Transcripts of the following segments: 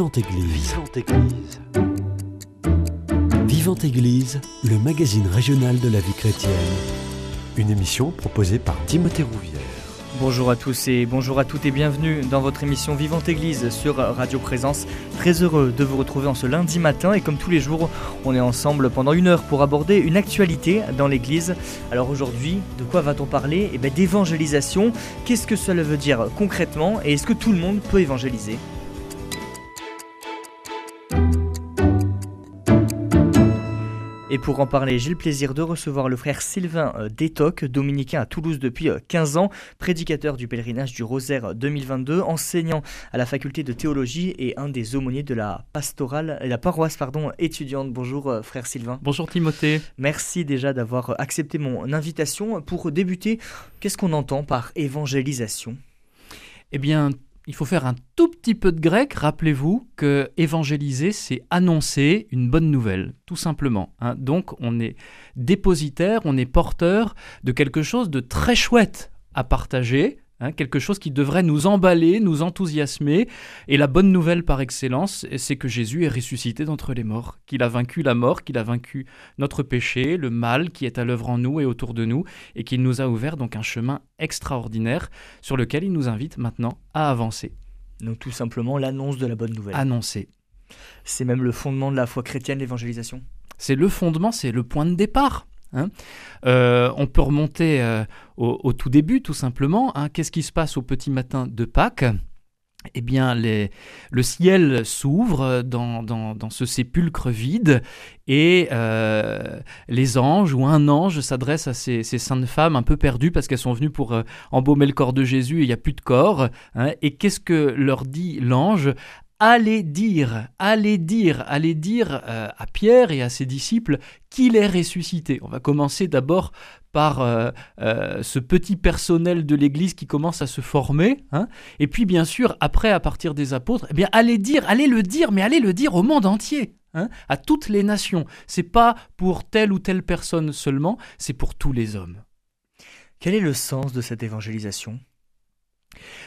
Vivante Église. Vivante Église. Vivante Église, le magazine régional de la vie chrétienne. Une émission proposée par Timothée Rouvière. Bonjour à tous et bonjour à toutes et bienvenue dans votre émission Vivante Église sur Radio Présence. Très heureux de vous retrouver en ce lundi matin et comme tous les jours, on est ensemble pendant une heure pour aborder une actualité dans l'Église. Alors aujourd'hui, de quoi va-t-on parler? Eh bien d'évangélisation. Qu'est-ce que cela veut dire concrètement et est-ce que tout le monde peut évangéliser? Et pour en parler, j'ai le plaisir de recevoir le frère Sylvain euh, Détoc, dominicain à Toulouse depuis 15 euh, ans, prédicateur du pèlerinage du Rosaire 2022, enseignant à la faculté de théologie et un des aumôniers de la pastorale, la paroisse pardon, étudiante. Bonjour euh, frère Sylvain. Bonjour Timothée. Merci déjà d'avoir accepté mon invitation. Pour débuter, qu'est-ce qu'on entend par évangélisation? Eh bien, il faut faire un tout petit peu de grec. Rappelez-vous que évangéliser, c'est annoncer une bonne nouvelle, tout simplement. Hein. Donc, on est dépositaire, on est porteur de quelque chose de très chouette à partager, Hein, quelque chose qui devrait nous emballer, nous enthousiasmer. Et la bonne nouvelle par excellence, c'est que Jésus est ressuscité d'entre les morts, qu'il a vaincu la mort, qu'il a vaincu notre péché, le mal qui est à l'œuvre en nous et autour de nous, et qu'il nous a ouvert donc un chemin extraordinaire sur lequel il nous invite maintenant à avancer. Donc tout simplement l'annonce de la bonne nouvelle. Annoncer. C'est même le fondement de la foi chrétienne, l'évangélisation? C'est le fondement, c'est le point de départ. Hein. Euh, on peut remonter euh, au, tout début, tout simplement. Hein. Qu'est-ce qui se passe au petit matin de Pâques? Eh bien, le ciel s'ouvre dans, ce sépulcre vide et euh, les anges ou un ange s'adresse à ces, saintes femmes un peu perdues parce qu'elles sont venues pour embaumer le corps de Jésus et il n'y a plus de corps. Hein. et qu'est-ce que leur dit l'ange? Allez dire, allez dire, allez dire euh, à Pierre et à ses disciples qu'il est ressuscité. On va commencer d'abord par euh, euh, ce petit personnel de l'Église qui commence à se former, hein. et puis bien sûr après à partir des apôtres, eh bien allez dire, allez le dire, mais allez le dire au monde entier. Hein, à toutes les nations. C'est pas pour telle ou telle personne seulement, c'est pour tous les hommes. Quel est le sens de cette évangélisation?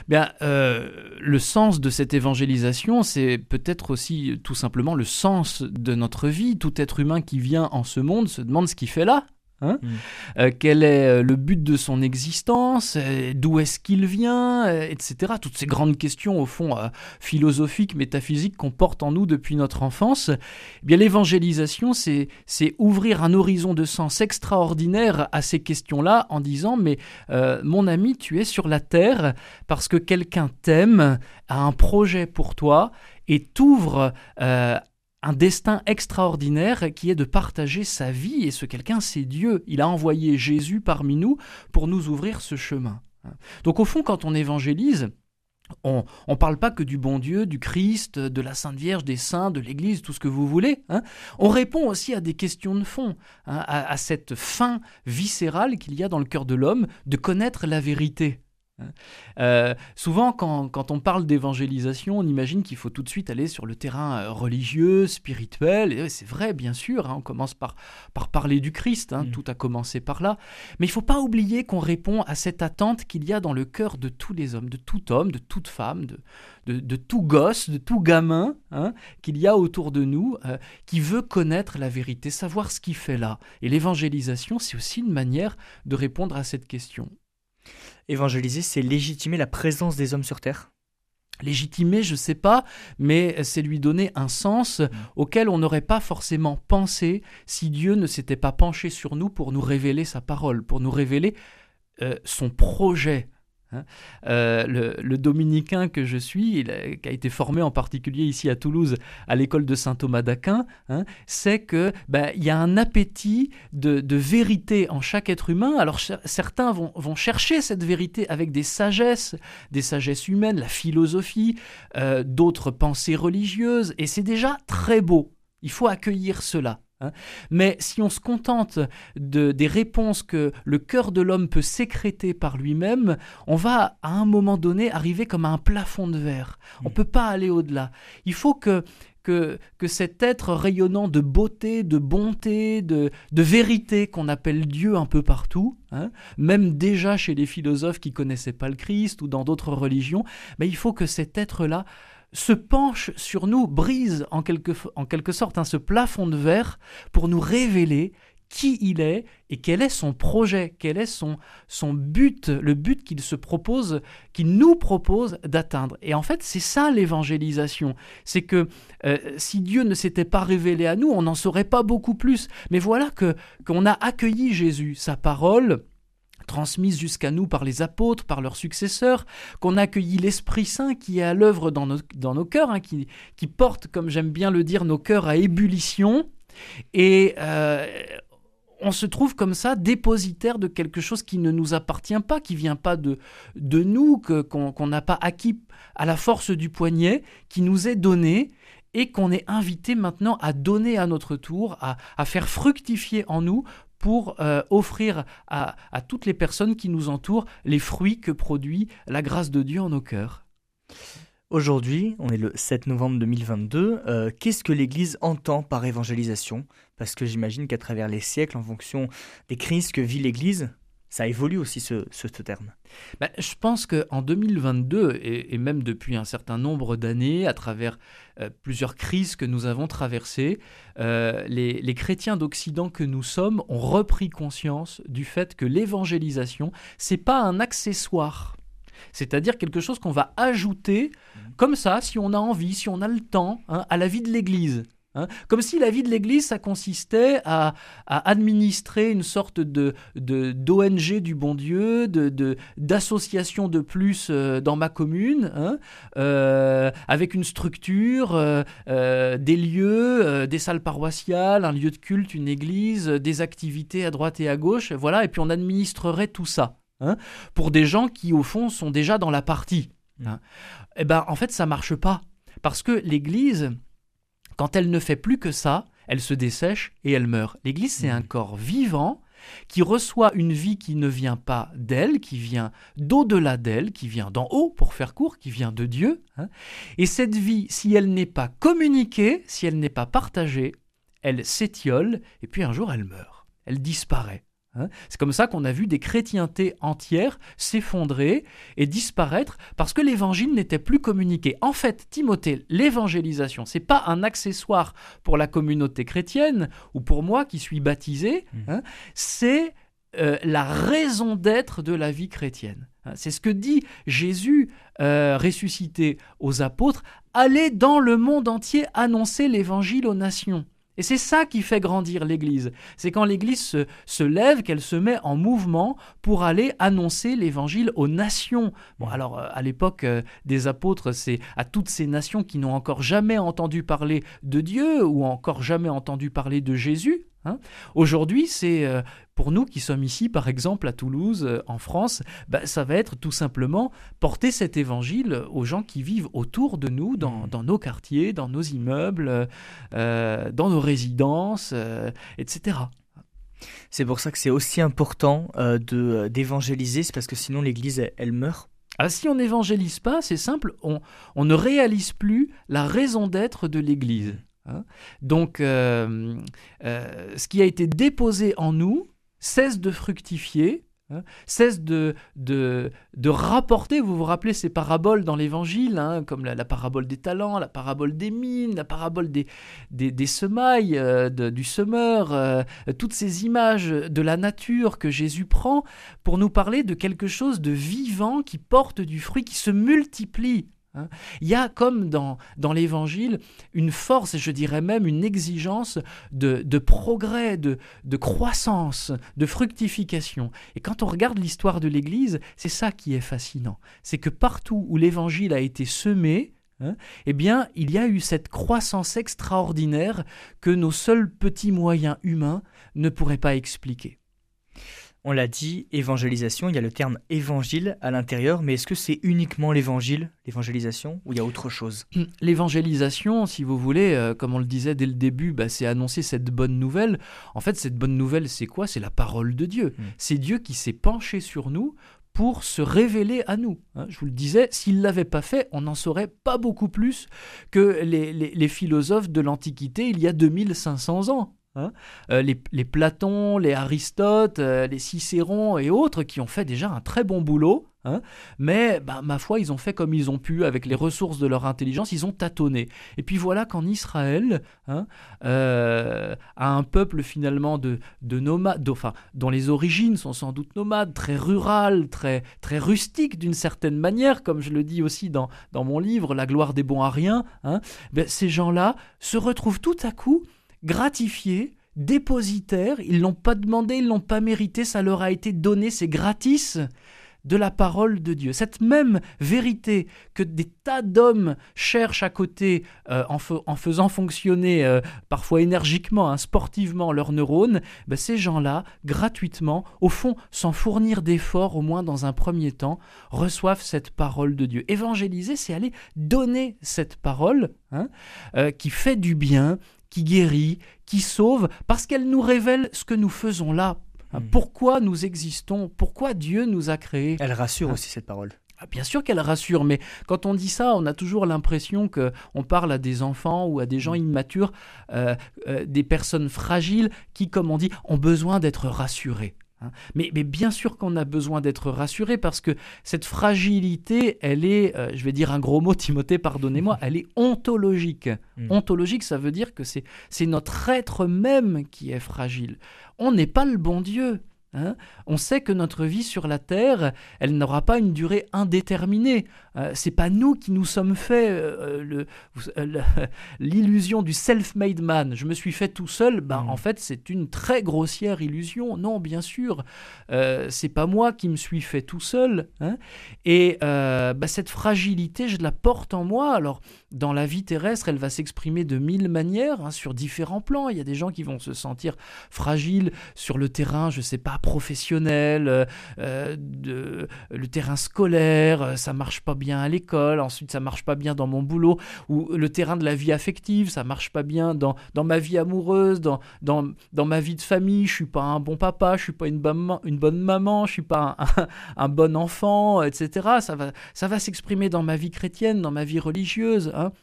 Bien, euh, le sens de cette évangélisation, c'est peut-être aussi tout simplement le sens de notre vie. Tout être humain qui vient en ce monde se demande ce qu'il fait là. Hein mm. euh, quel est euh, le but de son existence euh, D'où est-ce qu'il vient Etc. Toutes ces grandes questions, au fond, philosophiques, métaphysiques qu'on porte en nous depuis notre enfance. Eh bien, l'évangélisation, c'est, c'est ouvrir un horizon de sens extraordinaire à ces questions-là en disant Mais mon ami, tu es sur la terre parce que quelqu'un t'aime, a un projet pour toi et t'ouvre un destin extraordinaire qui est de partager sa vie, et ce quelqu'un, c'est Dieu. Il a envoyé Jésus parmi nous pour nous ouvrir ce chemin. Donc au fond, quand on évangélise, on ne parle pas que du bon Dieu, du Christ, de la Sainte Vierge, des saints, de l'Église, tout ce que vous voulez. Hein. On répond aussi à des questions de fond, hein, à cette faim viscérale qu'il y a dans le cœur de l'homme de connaître la vérité. Hein. Euh, souvent, quand, on parle d'évangélisation, on imagine qu'il faut tout de suite aller sur le terrain euh, religieux, spirituel. Et c'est vrai, bien sûr, hein, on commence par, par parler du Christ, hein, mm. tout a commencé par là. Mais il ne faut pas oublier qu'on répond à cette attente qu'il y a dans le cœur de tous les hommes, de tout homme, de toute femme, de, de, tout gosse, de tout gamin qu'il y a autour de nous, euh, qui veut connaître la vérité, savoir ce qu'il fait là. Et l'évangélisation, c'est aussi une manière de répondre à cette question. Évangéliser, c'est légitimer la présence des hommes sur Terre Légitimer, je ne sais pas, mais c'est lui donner un sens mm. auquel on n'aurait pas forcément pensé si Dieu ne s'était pas penché sur nous pour nous révéler sa parole, pour nous révéler euh, son projet Hein. Euh, le, dominicain que je suis, qui a été formé en particulier ici à Toulouse à l'école de saint Thomas d'Aquin, hein, c'est que ben, il y a un appétit de, vérité en chaque être humain. Alors certains vont, vont, chercher cette vérité avec des sagesses, des sagesses humaines, la philosophie, euh, d'autres pensées religieuses, et c'est déjà très beau. Il faut accueillir cela. Hein. Mais si on se contente de, des réponses que le cœur de l'homme peut sécréter par lui-même, on va à un moment donné arriver comme à un plafond de verre. On ne mm. peut pas aller au-delà. Il faut que, que, que, cet être rayonnant de beauté, de bonté, de, de vérité qu'on appelle Dieu un peu partout, hein, même déjà chez les philosophes qui connaissaient pas le Christ ou dans d'autres religions, mais il faut que cet être-là se penche sur nous, brise en quelque, en quelque sorte hein, ce plafond de verre pour nous révéler qui il est et quel est son projet, quel est son, son but, le but qu'il se propose, qu'il nous propose d'atteindre. Et en fait, c'est ça l'évangélisation. C'est que euh, si Dieu ne s'était pas révélé à nous, on n'en saurait pas beaucoup plus. Mais voilà que qu'on a accueilli Jésus, sa parole transmise jusqu'à nous par les apôtres, par leurs successeurs, qu'on a l'Esprit Saint qui est à l'œuvre dans nos, dans nos cœurs, hein, qui, qui porte, comme j'aime bien le dire, nos cœurs à ébullition. Et euh, on se trouve comme ça dépositaire de quelque chose qui ne nous appartient pas, qui vient pas de, de nous, qu'on n'a pas acquis à la force du poignet, qui nous est donné et qu'on est invité maintenant à donner à notre tour, à, faire fructifier en nous pour euh, offrir à, toutes les personnes qui nous entourent les fruits que produit la grâce de Dieu en nos cœurs. Aujourd'hui, on est le 7 novembre 2022. Euh, qu'est-ce que l'Église entend par évangélisation? Parce que j'imagine qu'à travers les siècles, en fonction des crises que vit l'Église, ça évolue aussi ce, ce, terme. Ben, je pense qu'en 2022, et, même depuis un certain nombre d'années, à travers euh, plusieurs crises que nous avons traversées, euh, les, les, chrétiens d'Occident que nous sommes ont repris conscience du fait que l'évangélisation, c'est pas un accessoire c'est-à-dire quelque chose qu'on va ajouter mhm. comme ça, si on a envie, si on a le temps, hein, à la vie de l'Église. Hein. Comme si la vie de l'Église, ça consistait à, administrer une sorte de, d'ONG du bon Dieu, d'association de, plus euh, dans ma commune, hein, euh, avec une structure, euh, des lieux, des salles paroissiales, un lieu de culte, une église, des activités à droite et à gauche, voilà, et puis on administrerait tout ça. Hein, pour des gens qui, au fond, sont déjà dans la partie. Hein. Eh ben, en fait, ça marche pas. Parce que l'Église, quand elle ne fait plus que ça, elle se dessèche et elle meurt. L'Église, c'est mm. un corps vivant qui reçoit une vie qui ne vient pas d'elle, qui vient d'au-delà d'elle, qui vient d'en haut, pour faire court, qui vient de Dieu. Hein. Et cette vie, si elle n'est pas communiquée, si elle n'est pas partagée, elle s'étiole et puis un jour elle meurt, elle disparaît. Hein. C'est comme ça qu'on a vu des chrétientés entières s'effondrer et disparaître parce que l'évangile n'était plus communiqué. En fait, Timothée, l'évangélisation, c'est pas un accessoire pour la communauté chrétienne ou pour moi qui suis baptisé, mmh. hein. c'est euh, la raison d'être de la vie chrétienne. Hein. C'est ce que dit Jésus euh, ressuscité aux apôtres, allez dans le monde entier annoncer l'évangile aux nations. Et c'est ça qui fait grandir l'Église. C'est quand l'Église se, lève, qu'elle se met en mouvement pour aller annoncer l'Évangile aux nations. Bon, alors euh, à l'époque euh, des apôtres, c'est à toutes ces nations qui n'ont encore jamais entendu parler de Dieu ou encore jamais entendu parler de Jésus. Hein. Aujourd'hui, c'est euh, pour nous qui sommes ici, par exemple, à Toulouse, euh, en France, bah, ça va être tout simplement porter cet évangile aux gens qui vivent autour de nous, dans, mmh. nos quartiers, dans nos immeubles, euh, dans nos résidences, etc. C'est pour ça que c'est aussi important de d'évangéliser, c'est parce que sinon l'Église, elle, meurt. Ah, si on n'évangélise pas, c'est simple, on, on ne réalise plus la raison d'être de l'Église. Hein. Donc, euh, euh, ce qui a été déposé en nous cesse de fructifier, hein, cesse de, de, rapporter. Vous vous rappelez ces paraboles dans l'Évangile, hein, comme la, parabole des talents, la parabole des mines, la parabole des, des, semailles, euh, du semeur, toutes ces images de la nature que Jésus prend pour nous parler de quelque chose de vivant qui porte du fruit, qui se multiplie. Hein. Il y a comme dans, dans l'Évangile une force, je dirais même une exigence de, de progrès, de, de, croissance, de fructification. Et quand on regarde l'histoire de l'Église, c'est ça qui est fascinant. C'est que partout où l'Évangile a été semé, hein, eh bien, il y a eu cette croissance extraordinaire que nos seuls petits moyens humains ne pourraient pas expliquer. On l'a dit, évangélisation, il y a le terme évangile à l'intérieur, mais est-ce que c'est uniquement l'évangile, l'évangélisation, ou il y a autre chose? L'évangélisation, si vous voulez, euh, comme on le disait dès le début, bah, c'est annoncer cette bonne nouvelle. En fait, cette bonne nouvelle, c'est quoi? C'est la parole de Dieu. Hum. C'est Dieu qui s'est penché sur nous pour se révéler à nous. Hein. je vous le disais, s'il ne l'avait pas fait, on n'en saurait pas beaucoup plus que les, les philosophes de l'Antiquité il y a 2500 ans. Hein. Euh, les, Platon, les Aristote, euh, les Cicéron et autres qui ont fait déjà un très bon boulot hein. mais bah, ma foi, ils ont fait comme ils ont pu avec les ressources de leur intelligence, ils ont tâtonné. Et puis voilà qu'en Israël, hein, euh, à un peuple finalement de, de nomades, enfin, dont les origines sont sans doute nomades, très rural, très, très rustique d'une certaine manière, comme je le dis aussi dans, dans mon livre, La gloire des bons ariens, hein, ben, ces gens-là se retrouvent tout à coup gratifiés dépositaires, ils l'ont pas demandé, ils l'ont pas mérité, ça leur a été donné, c'est gratis de la parole de Dieu. Cette même vérité que des tas d'hommes cherchent à côté euh, en, faisant fonctionner euh, parfois énergiquement, hein, sportivement leurs neurones, ben, ces gens-là, gratuitement, au fond, sans fournir d'efforts, au moins dans un premier temps, reçoivent cette parole de Dieu. Évangéliser, c'est aller donner cette parole hein, euh, qui fait du bien, qui guérit, qui sauve, parce qu'elle nous révèle ce que nous faisons là. Hmm. Pourquoi nous existons? Pourquoi Dieu nous a créés? Elle rassure hein? aussi cette parole. Ah, bien sûr qu'elle rassure, mais quand on dit ça, on a toujours l'impression que on parle à des enfants ou à des gens hmm. immatures, euh, euh, des personnes fragiles qui, comme on dit, ont besoin d'être rassurés. Hein. Mais, bien sûr qu'on a besoin d'être rassuré parce que cette fragilité, elle est, euh, je vais dire un gros mot, Timothée, pardonnez-moi, elle est ontologique. Hmm. Ontologique, ça veut dire que c'est notre être même qui est fragile. On n'est pas le bon Dieu. Hein. on sait que notre vie sur la terre, elle n'aura pas une durée indéterminée. Euh, c'est pas nous qui nous sommes fait euh, euh, l'illusion du self-made man. Je me suis fait tout seul. Ben, En fait, c'est une très grossière illusion. Non, bien sûr, c'est pas moi qui me suis fait tout seul. Hein. Et ben, cette fragilité, je la porte en moi. Alors, dans la vie terrestre, elle va s'exprimer de mille manières, hein, sur différents plans. Il y a des gens qui vont se sentir fragiles sur le terrain, je sais pas, professionnel, de, le terrain scolaire, ça marche pas bien bien à l'école, ensuite ça marche pas bien dans mon boulot, ou le terrain de la vie affective, ça marche pas bien dans, dans ma vie amoureuse, dans, dans, dans ma vie de famille, je suis pas un bon papa, je suis pas une bonne, une bonne maman, je suis pas un, un bon enfant, etc. Ça va, ça va s'exprimer dans ma vie chrétienne, dans ma vie religieuse. Hein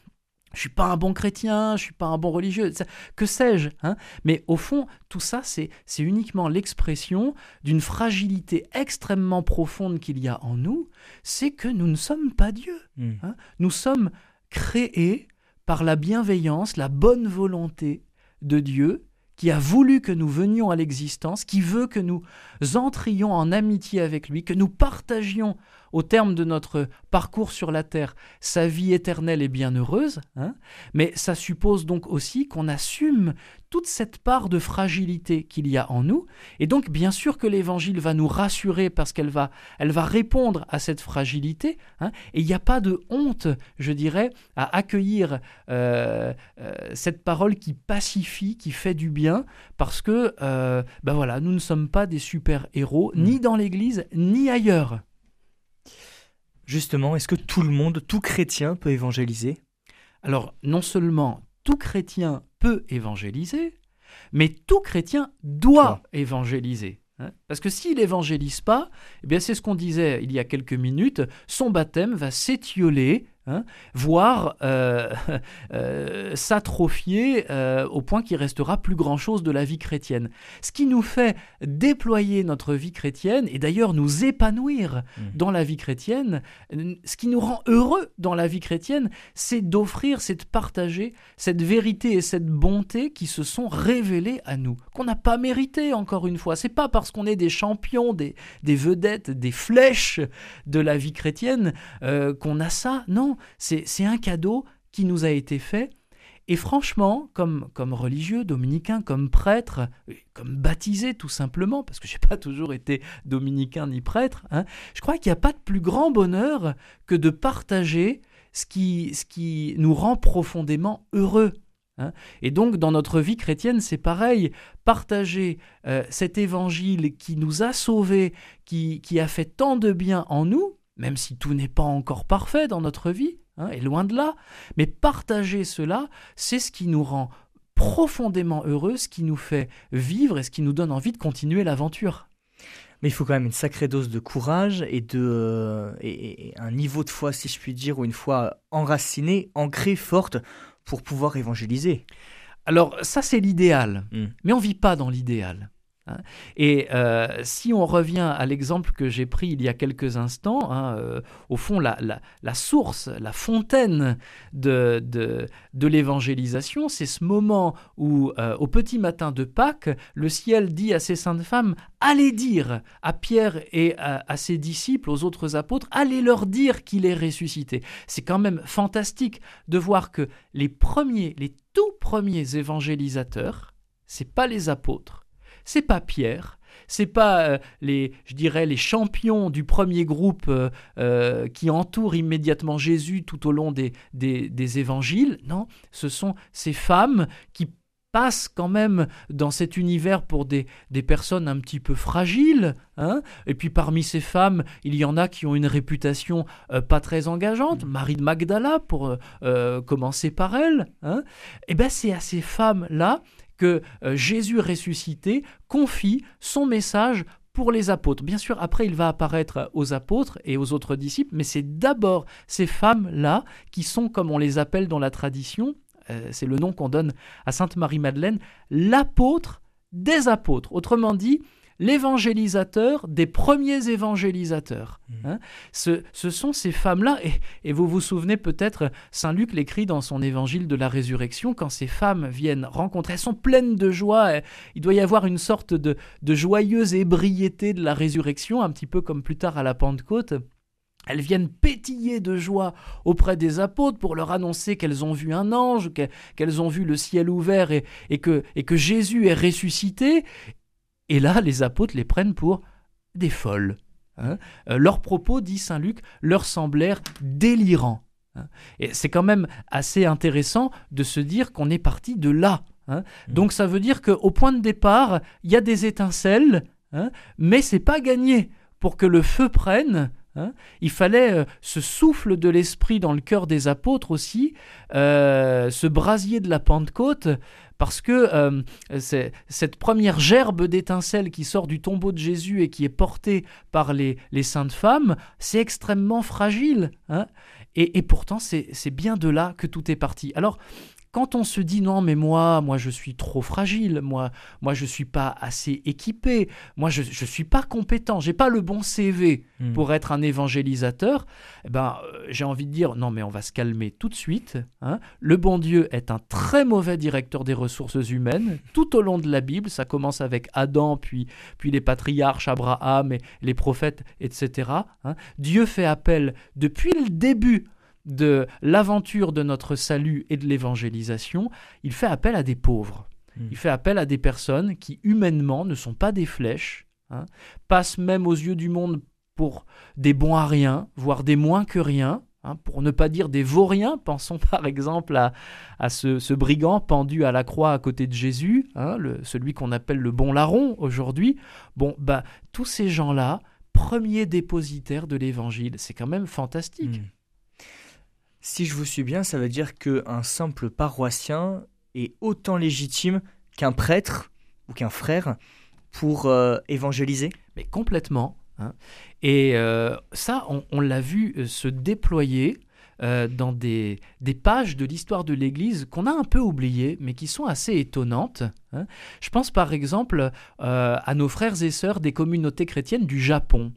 je suis pas un bon chrétien, je suis pas un bon religieux, que sais-je hein Mais au fond, tout ça, c'est uniquement l'expression d'une fragilité extrêmement profonde qu'il y a en nous, c'est que nous ne sommes pas Dieu. Hmm. Hein nous sommes créés par la bienveillance, la bonne volonté de Dieu, qui a voulu que nous venions à l'existence, qui veut que nous entrions en amitié avec lui, que nous partagions au terme de notre parcours sur la terre sa vie éternelle et bienheureuse, hein, mais ça suppose donc aussi qu'on assume toute cette part de fragilité qu'il y a en nous, et donc bien sûr que l'Évangile va nous rassurer parce qu'elle va, elle va répondre à cette fragilité, hein, et il n'y a pas de honte, je dirais, à accueillir euh, euh, cette parole qui pacifie, qui fait du bien, parce que euh, ben voilà, nous ne sommes pas des super-héros, ni mm. dans l'Église, ni ailleurs. Justement, est-ce que tout le monde, tout chrétien peut évangéliser? Alors, non seulement tout chrétien peut évangéliser, mais tout chrétien doit évangéliser. Hein. Parce que s'il évangélise pas, eh bien c'est ce qu'on disait il y a quelques minutes, son baptême va s'étioler Hein, voire euh, euh, s'atrophier euh, au point qu'il restera plus grand-chose de la vie chrétienne. Ce qui nous fait déployer notre vie chrétienne et d'ailleurs nous épanouir mmh. dans la vie chrétienne, ce qui nous rend heureux dans la vie chrétienne, c'est d'offrir, c'est de partager cette vérité et cette bonté qui se sont révélées à nous, qu'on n'a pas mérité encore une fois. C'est pas parce qu'on est des champions, des, des vedettes, des flèches de la vie chrétienne qu'on a ça. Non, c'est un cadeau qui nous a été fait. Et franchement, comme, comme religieux, dominicain, comme prêtre, comme baptisé tout simplement, parce que je n'ai pas toujours été dominicain ni prêtre, hein, je crois qu'il n'y a pas de plus grand bonheur que de partager ce qui, ce qui nous rend profondément heureux. Hein. Et donc, dans notre vie chrétienne, c'est pareil. Partager euh, cet évangile qui nous a sauvés, qui, qui a fait tant de bien en nous, même si tout n'est pas encore parfait dans notre vie, hein, et loin de là, mais partager cela, c'est ce qui nous rend profondément heureux, ce qui nous fait vivre et ce qui nous donne envie de continuer l'aventure. Mais il faut quand même une sacrée dose de courage et, de, euh, et, un niveau de foi, si je puis dire, ou une foi enracinée, ancrée, forte, pour pouvoir évangéliser. Alors ça c'est l'idéal, hmm. mais on vit pas dans l'idéal. Et euh, si on revient à l'exemple que j'ai pris il y a quelques instants, hein, euh, au fond, la, source, la fontaine de, de, l'évangélisation, c'est ce moment où, euh, au petit matin de Pâques, le ciel dit à ces saintes femmes, allez dire à Pierre et à, à ses disciples, aux autres apôtres, allez leur dire qu'il est ressuscité. C'est quand même fantastique de voir que les premiers, les tout premiers évangélisateurs, c'est pas les apôtres, c'est pas Pierre, c'est pas euh, les, je dirais, les champions du premier groupe euh, euh, qui entourent immédiatement Jésus tout au long des, des, évangiles. Non, ce sont ces femmes qui passent quand même dans cet univers pour des, des personnes un petit peu fragiles. Hein et puis parmi ces femmes, il y en a qui ont une réputation pas très engageante. Marie de Magdala, pour commencer par elle. Hein et eh bien c'est à ces femmes-là que euh, Jésus ressuscité confie son message pour les apôtres. Bien sûr, après, il va apparaître aux apôtres et aux autres disciples, mais c'est d'abord ces femmes-là qui sont, comme on les appelle dans la tradition, euh, c'est le nom qu'on donne à Sainte Marie-Madeleine, l'apôtre des apôtres. Autrement dit, l'évangélisateur des premiers évangélisateurs. Mmh. Hein. Ce, sont ces femmes-là, et, vous vous souvenez peut-être, Saint Luc l'écrit dans son évangile de la résurrection, quand ces femmes viennent rencontrer, elles sont pleines de joie, il doit y avoir une sorte de, de joyeuse ébriété de la résurrection, un petit peu comme plus tard à la Pentecôte. Elles viennent pétiller de joie auprès des apôtres pour leur annoncer qu'elles ont vu un ange, qu'elles ont vu le ciel ouvert et, que, et que Jésus est ressuscité. Et là, les apôtres les prennent pour des folles. Hein. Euh, leurs propos, dit Saint Luc, leur semblèrent délirants. Hein. Et c'est quand même assez intéressant de se dire qu'on est parti de là. Hein. Mmh. Donc ça veut dire qu'au point de départ, il y a des étincelles, mais c'est pas gagné. Pour que le feu prenne, il fallait euh, ce souffle de l'esprit dans le cœur des apôtres aussi, euh, ce brasier de la Pentecôte, parce que euh, cette première gerbe d'étincelles qui sort du tombeau de Jésus et qui est portée par les, saintes femmes, c'est extrêmement fragile. Hein. et, et, pourtant, c'est bien de là que tout est parti. Alors, quand on se dit non mais moi moi je suis trop fragile, moi moi je suis pas assez équipé, moi je je suis pas compétent, j'ai pas le bon CV hmm. pour être un évangélisateur, eh ben euh, j'ai envie de dire non mais on va se calmer tout de suite. Hein. Le bon Dieu est un très mauvais directeur des ressources humaines tout au long de la Bible. Ça commence avec Adam puis puis les patriarches Abraham et les prophètes etc. Hein. Dieu fait appel depuis le début de l'aventure de notre salut et de l'évangélisation, il fait appel à des pauvres. Hmm. Il fait appel à des personnes qui humainement ne sont pas des flèches, hein, passent même aux yeux du monde pour des bons à rien, voire des moins que rien, hein, pour ne pas dire des vauriens. Pensons par exemple à, ce, brigand pendu à la croix à côté de Jésus, hein, celui qu'on appelle le bon larron aujourd'hui. Bon, bah, tous ces gens-là, premiers dépositaires de l'évangile, c'est quand même fantastique. Hmm. Si je vous suis bien, ça veut dire qu'un simple paroissien est autant légitime qu'un prêtre ou qu'un frère pour euh, évangéliser Mais complètement. Hein. Et euh, ça, on, l'a vu euh, se déployer dans des, pages de l'histoire de l'Église qu'on a un peu oubliées, mais qui sont assez étonnantes. Hein. Je pense par exemple à nos frères et sœurs des communautés chrétiennes du Japon.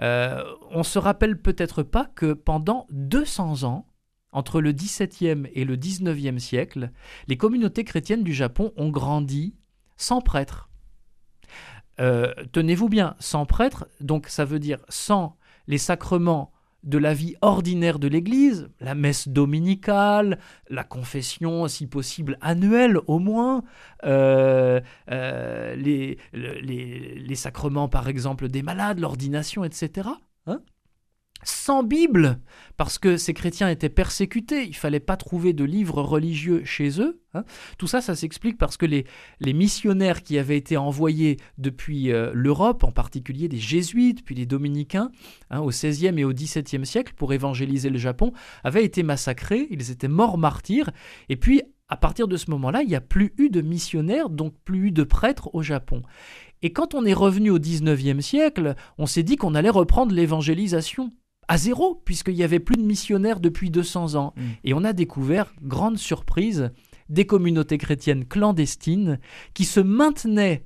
Euh, on se rappelle peut-être pas que pendant 200 ans, entre le XVIIe et le XIXe siècle, les communautés chrétiennes du Japon ont grandi sans prêtre. Euh, tenez-vous bien, sans prêtre, donc ça veut dire sans les sacrements de la vie ordinaire de l'Église, la messe dominicale, la confession si possible annuelle au moins, euh, euh, les, les, sacrements par exemple des malades, l'ordination, etc. sans Bible, parce que ces chrétiens étaient persécutés, il fallait pas trouver de livres religieux chez eux. Hein. Tout ça, ça s'explique parce que les, les, missionnaires qui avaient été envoyés depuis euh, l'Europe, en particulier des jésuites, puis les dominicains, hein, au XVIe et au XVIIe siècle, pour évangéliser le Japon, avaient été massacrés, ils étaient morts martyrs, et puis à partir de ce moment-là, il n'y a plus eu de missionnaires, donc plus eu de prêtres au Japon. Et quand on est revenu au XIXe siècle, on s'est dit qu'on allait reprendre l'évangélisation à zéro, puisqu'il n'y avait plus de missionnaires depuis 200 ans. Mm. Et on a découvert, grande surprise, des communautés chrétiennes clandestines qui se maintenaient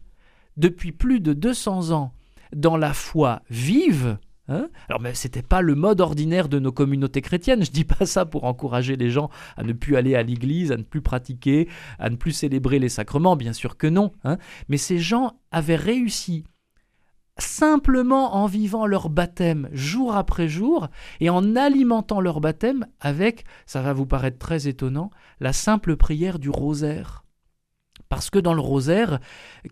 depuis plus de 200 ans dans la foi vive, Hein Alors, mais c'était pas le mode ordinaire de nos communautés chrétiennes. Je dis pas ça pour encourager les gens à ne plus aller à l'église, à ne plus pratiquer, à ne plus célébrer les sacrements. Bien sûr que non. Hein mais ces gens avaient réussi simplement en vivant leur baptême jour après jour et en alimentant leur baptême avec, ça va vous paraître très étonnant, la simple prière du rosaire. Parce que dans le rosaire,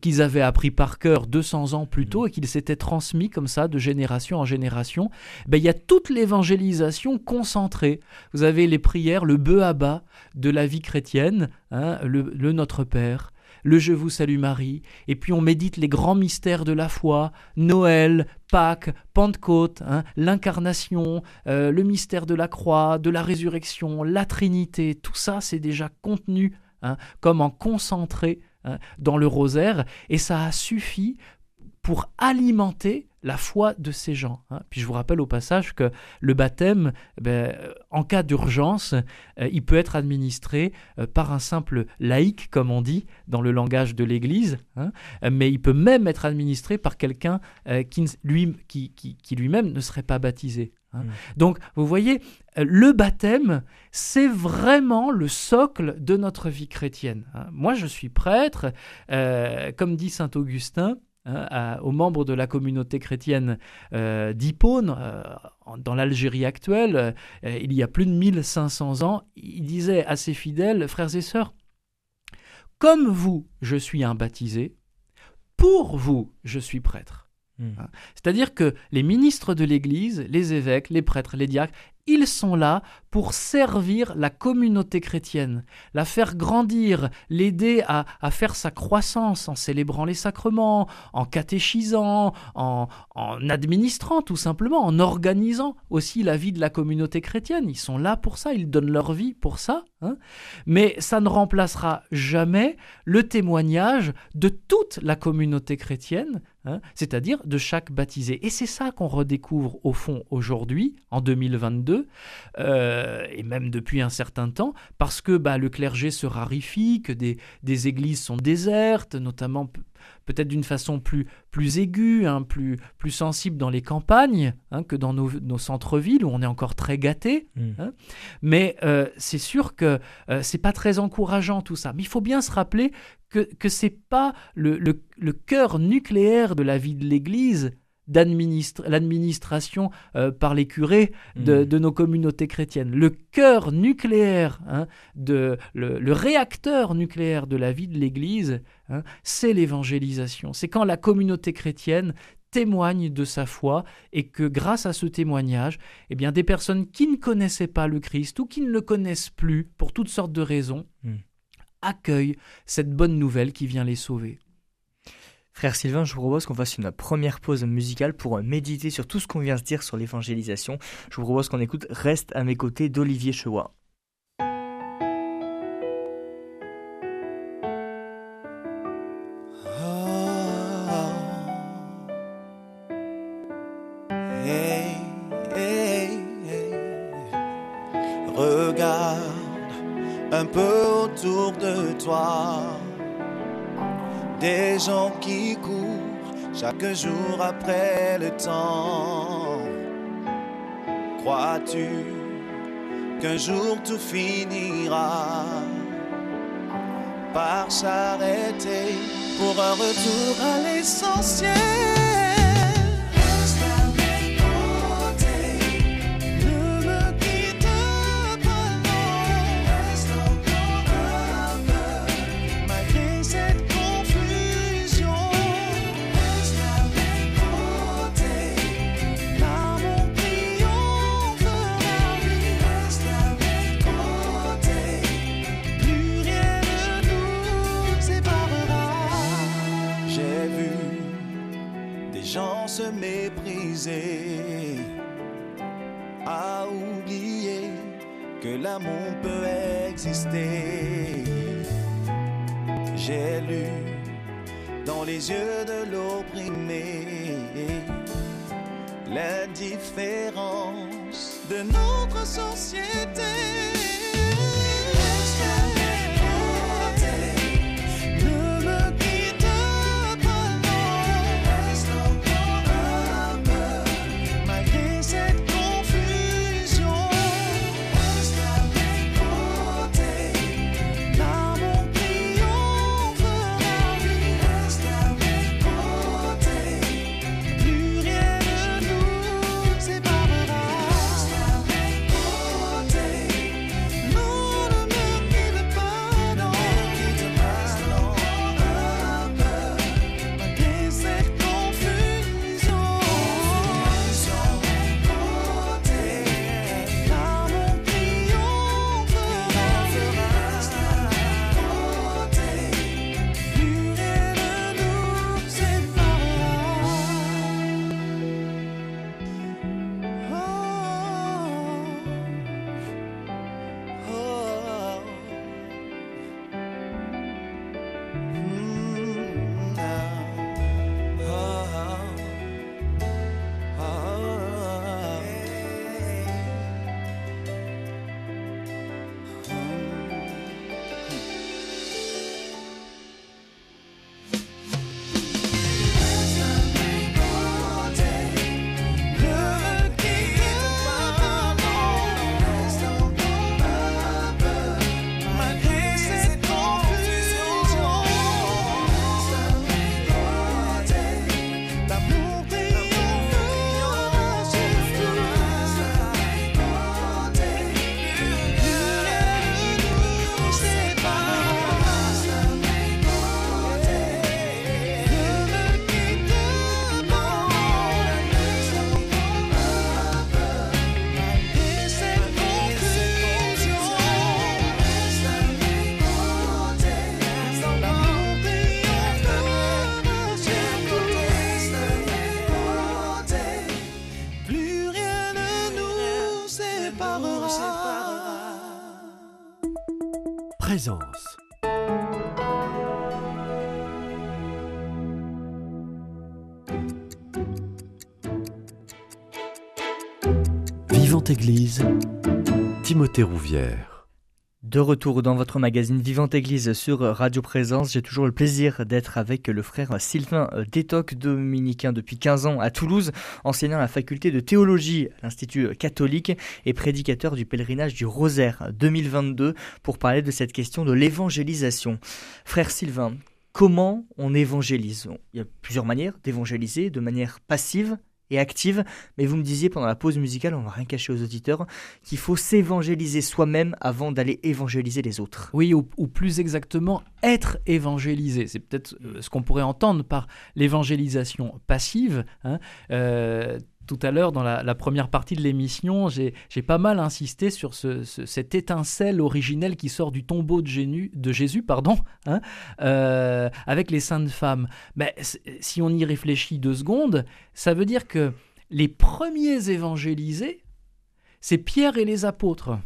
qu'ils avaient appris par cœur 200 ans plus tôt et qu'ils s'étaient transmis comme ça de génération en génération, ben, il y a toute l'évangélisation concentrée. Vous avez les prières, le bœuf à bas de la vie chrétienne, hein, le Notre Père, le Je vous salue Marie, et puis on médite les grands mystères de la foi, Noël, Pâques, Pentecôte, hein, l'incarnation, euh, le mystère de la croix, de la résurrection, la Trinité, tout ça c'est déjà contenu hein, comme en concentré hein, dans le rosaire, et ça a suffi pour alimenter la foi de ces gens. Hein. Puis je vous rappelle au passage que le baptême, ben, en cas d'urgence, euh, il peut être administré euh, par un simple laïc, comme on dit dans le langage de l'Église, hein. mais il peut même être administré par quelqu'un euh, qui, lui, qui, qui, lui-même ne serait pas baptisé. Hein. Mmh. Donc, vous voyez, le baptême, c'est vraiment le socle de notre vie chrétienne. Moi, je suis prêtre, comme dit saint Augustin, Hein, aux membres de la communauté chrétienne euh, d'Hippone, euh, dans l'Algérie actuelle, euh, il y a plus de 1500 ans, il disait à ses fidèles, frères et sœurs, comme vous, je suis un baptisé, pour vous, je suis prêtre. Hmm. Hein. C'est-à-dire que les ministres de l'Église, les évêques, les prêtres, les diacres, ils sont là pour servir la communauté chrétienne, la faire grandir, l'aider à, faire sa croissance en célébrant les sacrements, en catéchisant, en, administrant tout simplement, en organisant aussi la vie de la communauté chrétienne. Ils sont là pour ça, ils donnent leur vie pour ça. Hein. Mais ça ne remplacera jamais le témoignage de toute la communauté chrétienne, hein, c'est-à-dire de chaque baptisé. Et c'est ça qu'on redécouvre au fond aujourd'hui, en 2022 euh, et même depuis un certain temps, parce que bah, le clergé se raréfie, que des églises sont désertes, notamment peut-être d'une façon plus, plus aiguë, hein, plus, plus sensible dans les campagnes hein, que dans nos, nos centres-villes où on est encore très gâté. Hmm. Hein. Mais euh, c'est sûr que euh, c'est pas très encourageant tout ça. Mais il faut bien se rappeler que, que c'est pas le, le, le cœur nucléaire de la vie de l'Église l'administration euh, par les curés mmh. de, nos communautés chrétiennes. Le cœur nucléaire, hein, de, le, réacteur nucléaire de la vie de l'Église, hein, c'est l'évangélisation. C'est quand la communauté chrétienne témoigne de sa foi et que grâce à ce témoignage, eh bien, des personnes qui ne connaissaient pas le Christ ou qui ne le connaissent plus pour toutes sortes de raisons, mmh. accueillent cette bonne nouvelle qui vient les sauver. Frère Sylvain, je vous propose qu'on fasse une première pause musicale pour méditer sur tout ce qu'on vient de dire sur l'évangélisation. Je vous propose qu'on écoute Reste à mes côtés d'Olivier Chewa. Regarde un peu autour de toi des gens qui courent chaque jour après le temps. Crois-tu qu'un jour tout finira par s'arrêter pour un retour à l'essentiel? Notre société. Vivante Église, Timothée Rouvière. De retour dans votre magazine Vivante Église sur Radio Présence, j'ai toujours le plaisir d'être avec le frère Sylvain Détoc, dominicain depuis 15 ans à Toulouse, enseignant à la faculté de théologie à l'Institut catholique et prédicateur du pèlerinage du Rosaire 2022 pour parler de cette question de l'évangélisation. Frère Sylvain, comment on évangélise? Il y a plusieurs manières d'évangéliser, de manière passive active, mais vous me disiez pendant la pause musicale, on va rien cacher aux auditeurs, qu'il faut s'évangéliser soi-même avant d'aller évangéliser les autres. Oui, ou, plus exactement, être évangélisé. C'est peut-être euh, ce qu'on pourrait entendre par l'évangélisation passive. Hein. Euh, tout à l'heure, dans la, première partie de l'émission, j'ai pas mal insisté sur cette étincelle originelle qui sort du tombeau de, Jésus, pardon, hein, euh, avec les saintes femmes. Mais si on y réfléchit deux secondes, ça veut dire que les premiers évangélisés, c'est Pierre et les apôtres.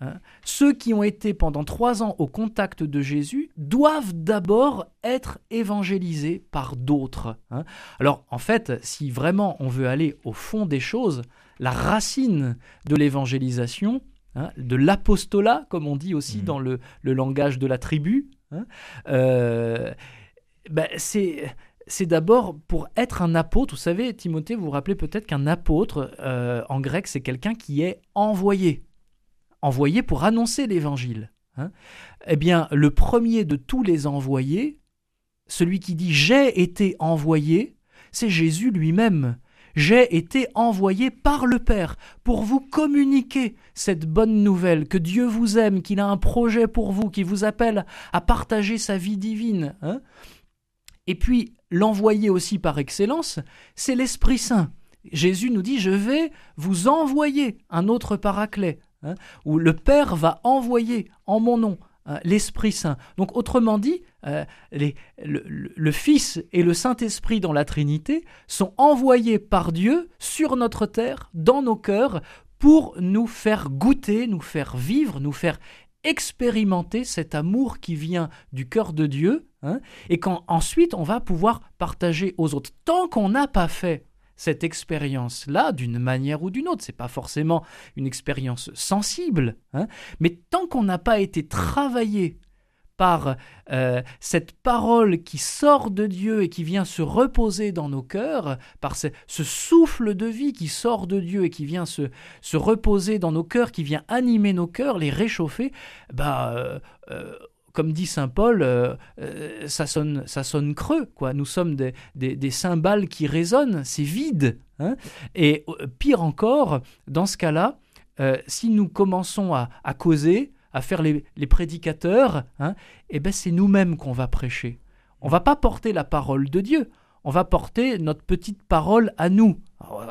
Hein. Ceux qui ont été pendant trois ans au contact de Jésus doivent d'abord être évangélisés par d'autres. Hein. Alors en fait, si vraiment on veut aller au fond des choses, la racine de l'évangélisation, hein, de l'apostolat, comme on dit aussi mmh. dans le, langage de la tribu, euh, ben, c'est c'est d'abord pour être un apôtre. Vous savez, Timothée, vous vous rappelez peut-être qu'un apôtre, euh, en grec, c'est quelqu'un qui est envoyé envoyé pour annoncer l'évangile. Hein. eh bien, le premier de tous les envoyés, celui qui dit j'ai été envoyé, c'est Jésus lui-même. J'ai été envoyé par le Père pour vous communiquer cette bonne nouvelle, que Dieu vous aime, qu'il a un projet pour vous, qui vous appelle à partager sa vie divine. Hein. Et puis, l'envoyé aussi par excellence, c'est l'Esprit Saint. Jésus nous dit, je vais vous envoyer un autre paraclet, Hein, où le Père va envoyer en mon nom hein, l'Esprit Saint. Donc autrement dit, euh, le, Fils et le Saint-Esprit dans la Trinité sont envoyés par Dieu sur notre terre, dans nos cœurs, pour nous faire goûter, nous faire vivre, nous faire expérimenter cet amour qui vient du cœur de Dieu, hein, et qu'ensuite on va pouvoir partager aux autres. Tant qu'on n'a pas fait cette expérience-là d'une manière ou d'une autre. C'est pas forcément une expérience sensible, hein. mais tant qu'on n'a pas été travaillé par euh, cette parole qui sort de Dieu et qui vient se reposer dans nos cœurs, par ce, souffle de vie qui sort de Dieu et qui vient se, se, reposer dans nos cœurs, qui vient animer nos cœurs, les réchauffer, bah, euh, euh, comme dit saint Paul, euh, euh, ça, sonne, creux. Quoi. Nous sommes des, des, cymbales qui résonnent, c'est vide. Hein. Et euh, pire encore, dans ce cas-là, si nous commençons à, causer, à faire les, prédicateurs, hein, eh ben c'est nous-mêmes qu'on va prêcher. On va pas porter la parole de Dieu, on va porter notre petite parole à nous.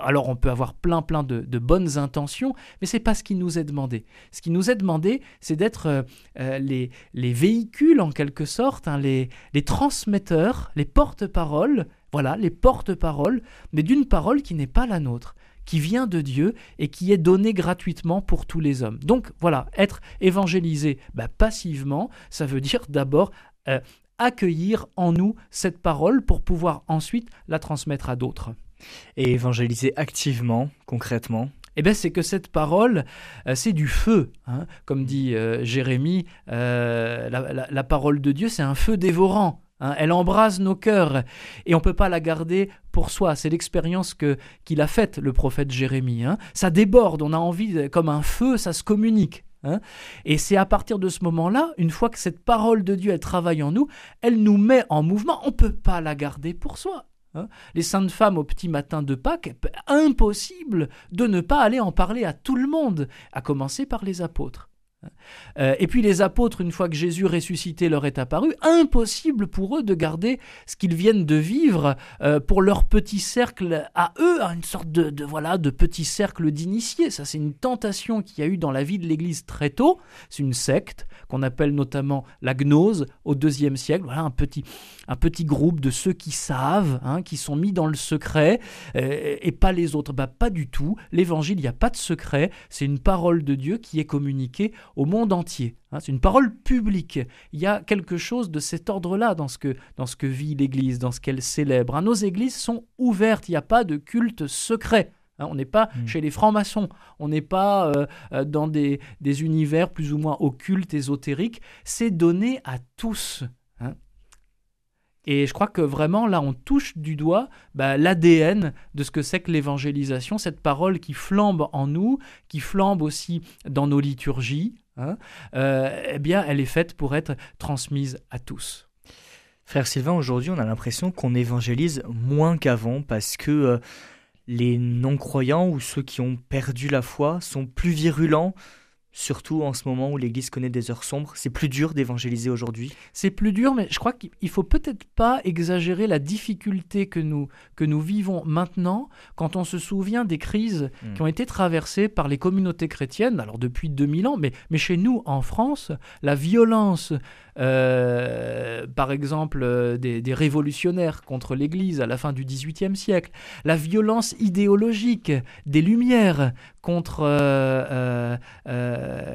Alors on peut avoir plein plein de, bonnes intentions, mais c'est pas ce qui nous est demandé. Ce qui nous est demandé, c'est d'être euh, euh, les, les, véhicules en quelque sorte, hein, les, les transmetteurs, les porte-paroles, voilà, les porte-paroles, mais d'une parole qui n'est pas la nôtre qui vient de Dieu et qui est donnée gratuitement pour tous les hommes. Donc voilà, être évangélisé bah, passivement, ça veut dire d'abord euh, accueillir en nous cette parole pour pouvoir ensuite la transmettre à d'autres. Et évangéliser activement, concrètement eh bien, c'est que cette parole, euh, c'est du feu. Hein. Comme dit euh, Jérémie, euh, la, parole de Dieu, c'est un feu dévorant. Hein. Elle embrase nos cœurs et on ne peut pas la garder pour soi. C'est l'expérience que qu'il a faite, le prophète Jérémie. Hein. Ça déborde, on a envie, comme un feu, ça se communique. Hein. Et c'est à partir de ce moment-là, une fois que cette parole de Dieu, elle travaille en nous, elle nous met en mouvement. On ne peut pas la garder pour soi. Hein. Les saintes femmes au petit matin de Pâques, impossible de ne pas aller en parler à tout le monde, à commencer par les apôtres. Euh, et puis les apôtres, une fois que Jésus ressuscité leur est apparu, impossible pour eux de garder ce qu'ils viennent de vivre euh, pour leur petit cercle à eux, une sorte de, voilà de petit cercle d'initiés. Ça, c'est une tentation qu'il y a eu dans la vie de l'Église très tôt. C'est une secte qu'on appelle notamment la gnose au deuxième siècle. Voilà un petit un petit groupe de ceux qui savent, hein, qui sont mis dans le secret euh, et pas les autres. Bah pas du tout. L'Évangile, il n'y a pas de secret. C'est une parole de Dieu qui est communiquée au monde entier. Hein. c'est une parole publique. Il y a quelque chose de cet ordre-là dans, ce que, dans ce que vit l'Église, dans ce qu'elle célèbre. Hein. Nos églises sont ouvertes, il n'y a pas de culte secret. Hein. on n'est pas mm. chez les francs-maçons, on n'est pas euh, euh, dans des, des, univers plus ou moins occultes, ésotériques. C'est donné à tous. Et je crois que vraiment, là, on touche du doigt bah, l'ADN de ce que c'est que l'évangélisation, cette parole qui flambe en nous, qui flambe aussi dans nos liturgies. Hein, euh, eh bien, elle est faite pour être transmise à tous. Frère Sylvain, aujourd'hui, on a l'impression qu'on évangélise moins qu'avant parce que euh, les non-croyants ou ceux qui ont perdu la foi sont plus virulents, surtout en ce moment où l'Église connaît des heures sombres. C'est plus dur d'évangéliser aujourd'hui? C'est plus dur, mais je crois qu'il faut peut-être pas exagérer la difficulté que nous, que nous vivons maintenant quand on se souvient des crises hmm. qui ont été traversées par les communautés chrétiennes, alors depuis 2000 ans, mais, mais chez nous en France, la violence euh, par exemple euh, des, les contre l'Église à la fin du XVIIIe siècle, la violence idéologique des Lumières contre euh,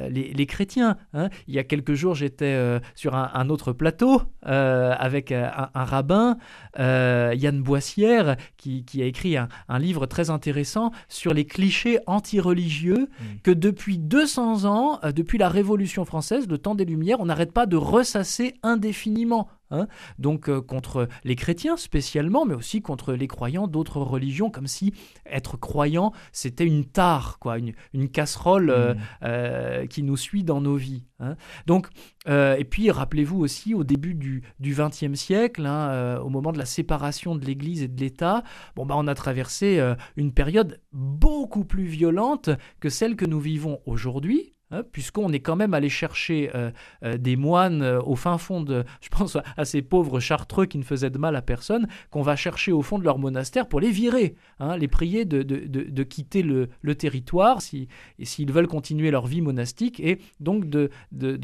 les, chrétiens. Hein. Il y a quelques jours, j'étais sur un, autre plateau avec un, rabbin, Yann Boissière, qui, a écrit un, livre très intéressant sur les clichés anti-religieux mmh. que depuis 200 ans, depuis la Révolution française, le temps des Lumières, on n'arrête pas de ressasser assez indéfiniment. Hein. donc euh, contre les chrétiens spécialement, mais aussi contre les croyants d'autres religions, comme si être croyant c'était une tare, quoi, une, casserole euh, mmh. euh, qui nous suit dans nos vies. Hein. Donc, et puis rappelez-vous aussi au début du XXe siècle, hein, au moment de la séparation de l'Église et de l'État, bon bah on a traversé une période beaucoup plus violente que celle que nous vivons aujourd'hui. Hein, puisqu'on est quand même allé chercher euh, euh, des moines euh, au fin fond de, je pense à ces pauvres chartreux qui ne faisaient de mal à personne, qu'on va chercher au fond de leur monastère pour les virer, hein, les prier de, quitter le, territoire s'ils si, veulent continuer leur vie monastique et donc de,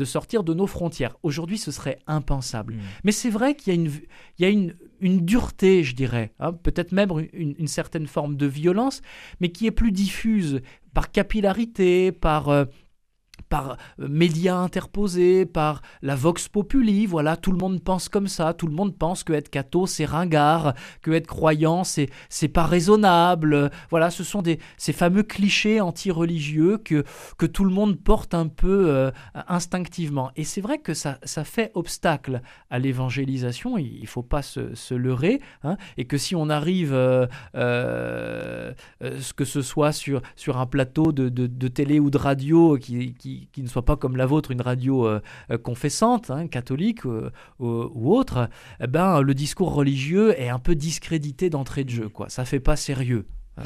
sortir de nos frontières. Aujourd'hui, ce serait impensable. Mmh. Mais c'est vrai qu'il y a une, il y a une, une dureté, je dirais, hein, peut-être même une, une, certaine forme de violence, mais qui est plus diffuse par capillarité, par par euh, médias interposés, par la vox populi, voilà, tout le monde pense comme ça, tout le monde pense que être c'est ringard, que être croyant c'est c'est pas raisonnable, voilà, ce sont des ces fameux clichés anti-religieux que que tout le monde porte un peu euh, instinctivement. Et c'est vrai que ça ça fait obstacle à l'évangélisation, il, faut pas se, se leurrer, hein, et que si on arrive euh, que ce soit sur sur un plateau de, de, télé ou de radio qui qui, ne soit pas comme la vôtre, une radio euh, euh, confessante, hein, catholique euh, ou autre, eh ben, le discours religieux est un peu discrédité d'entrée de jeu. Quoi. Ça fait pas sérieux. Hein.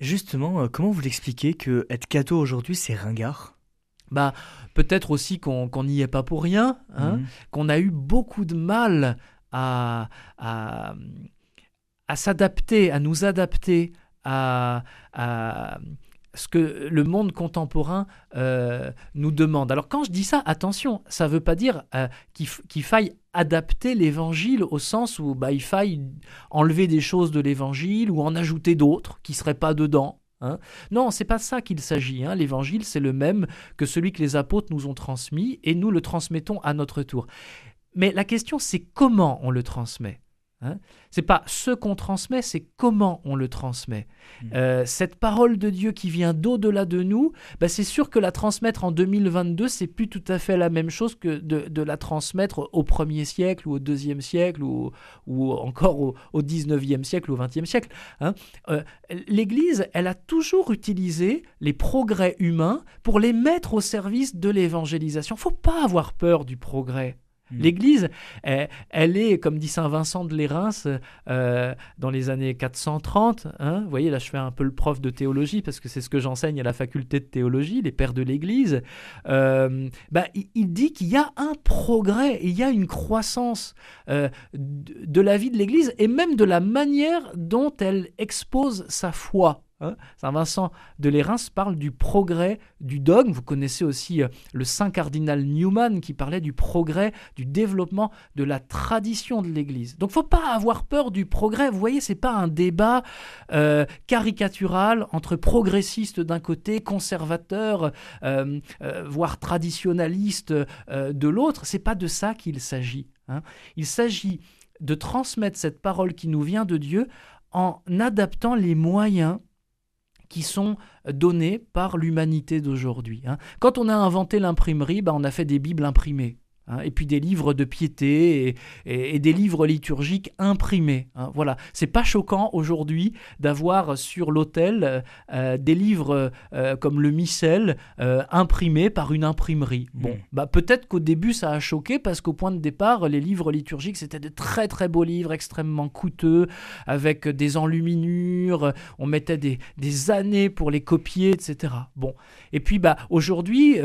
Justement, comment vous l'expliquez que être catho aujourd'hui, c'est ringard? Bah, Peut-être aussi qu'on n'y est pas pour rien, hein, mmh. qu'on a eu beaucoup de mal à, à, à s'adapter, à nous adapter à, à, ce que le monde contemporain euh, nous demande. Alors quand je dis ça, attention, ça ne veut pas dire euh, qu'il faille adapter l'évangile au sens où bah, il faille enlever des choses de l'évangile ou en ajouter d'autres qui ne seraient pas dedans. Hein. Non, c'est pas ça qu'il s'agit. Hein. L'évangile, c'est le même que celui que les apôtres nous ont transmis et nous le transmettons à notre tour. Mais la question, c'est comment on le transmet? Hein c'est pas ce qu'on transmet, c'est comment on le transmet. Mmh. Euh, cette parole de Dieu qui vient d'au-delà de nous, bah, c'est sûr que la transmettre en 2022, c'est plus tout à fait la même chose que de, la transmettre au 1er siècle ou au 2e siècle ou, ou encore au, au 19e siècle ou au 20e siècle. Hein. Euh, L'Église, elle a toujours utilisé les progrès humains pour les mettre au service de l'évangélisation. Faut pas avoir peur du progrès. Mm. L'Église, elle, est, comme dit Saint Vincent de Lérins, euh, dans les années 430. Hein, vous voyez, là, je fais un peu le prof de théologie parce que c'est ce que j'enseigne à la faculté de théologie, les pères de l'Église. Euh, bah, il, dit qu'il y a un progrès, il y a une croissance euh, de, la vie de l'Église et même de la manière dont elle expose sa foi. Hein. Saint Vincent de Lérins parle du progrès du dogme. Vous connaissez aussi euh, le saint cardinal Newman qui parlait du progrès, du développement de la tradition de l'Église. Donc, faut pas avoir peur du progrès. Vous voyez, c'est pas un débat euh, caricatural entre progressistes d'un côté, conservateurs, euh, voire traditionnalistes de l'autre. C'est pas de ça qu'il s'agit. Hein. Il s'agit de transmettre cette parole qui nous vient de Dieu en adaptant les moyens qui sont donnés par l'humanité d'aujourd'hui. Hein. Quand on a inventé l'imprimerie, bah, on a fait des Bibles imprimées. Hein, et puis des livres de piété et, des livres liturgiques imprimés. Hein, voilà, c'est pas choquant aujourd'hui d'avoir sur l'autel euh, des livres euh, comme le Missel euh, imprimés par une imprimerie. Bon, mmh. bah peut-être qu'au début ça a choqué parce qu'au point de départ, les livres liturgiques c'était de très très beaux livres extrêmement coûteux avec des enluminures. On mettait des, des années pour les copier, etc. Bon, et puis bah aujourd'hui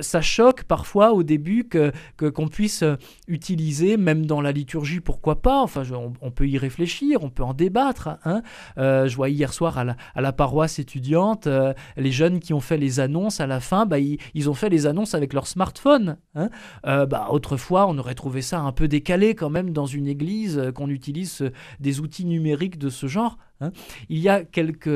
ça choque parfois au début que qu'on puisse utiliser, même dans la liturgie, pourquoi pas. Enfin, on, peut y réfléchir, on peut en débattre. Hein. Euh, je voyais hier soir à la, paroisse étudiante, euh, les jeunes qui ont fait les annonces à la fin, bah, ils, ont fait les annonces avec leur smartphone. Hein. Euh, bah, autrefois, on aurait trouvé ça un peu décalé quand même dans une église qu'on utilise des outils numériques de ce genre. Hein. Il y a quelques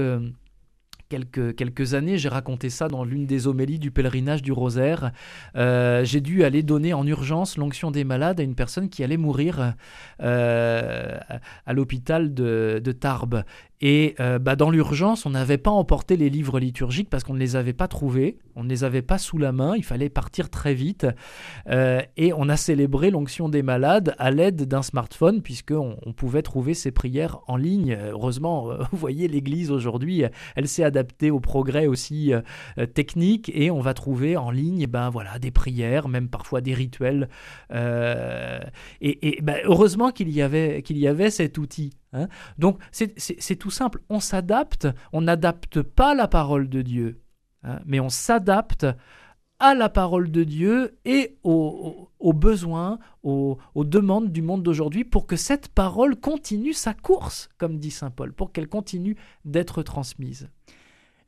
quelques, quelques années, j'ai raconté ça dans l'une des homélies du pèlerinage du rosaire. Euh, j'ai dû aller donner en urgence l'onction des malades à une personne qui allait mourir euh, à l'hôpital de, de, Tarbes. Et euh, bah, dans l'urgence, on n'avait pas emporté les livres liturgiques parce qu'on ne les avait pas trouvés, on ne les avait pas sous la main, il fallait partir très vite. Et on a célébré l'onction des malades à l'aide d'un smartphone, puisqu'on on pouvait trouver ces prières en ligne. Heureusement, vous voyez, l'Église aujourd'hui, elle s'est adaptée au progrès aussi technique, et on va trouver en ligne ben, voilà, des prières, même parfois des rituels. et, ben, heureusement qu'il y, avait, qu'il y avait cet outil. Hein. Donc c'est tout simple, on s'adapte, on n'adapte pas la parole de Dieu, hein, mais on s'adapte à la parole de Dieu et aux, besoins, aux, demandes du monde d'aujourd'hui pour que cette parole continue sa course, comme dit Saint Paul, pour qu'elle continue d'être transmise.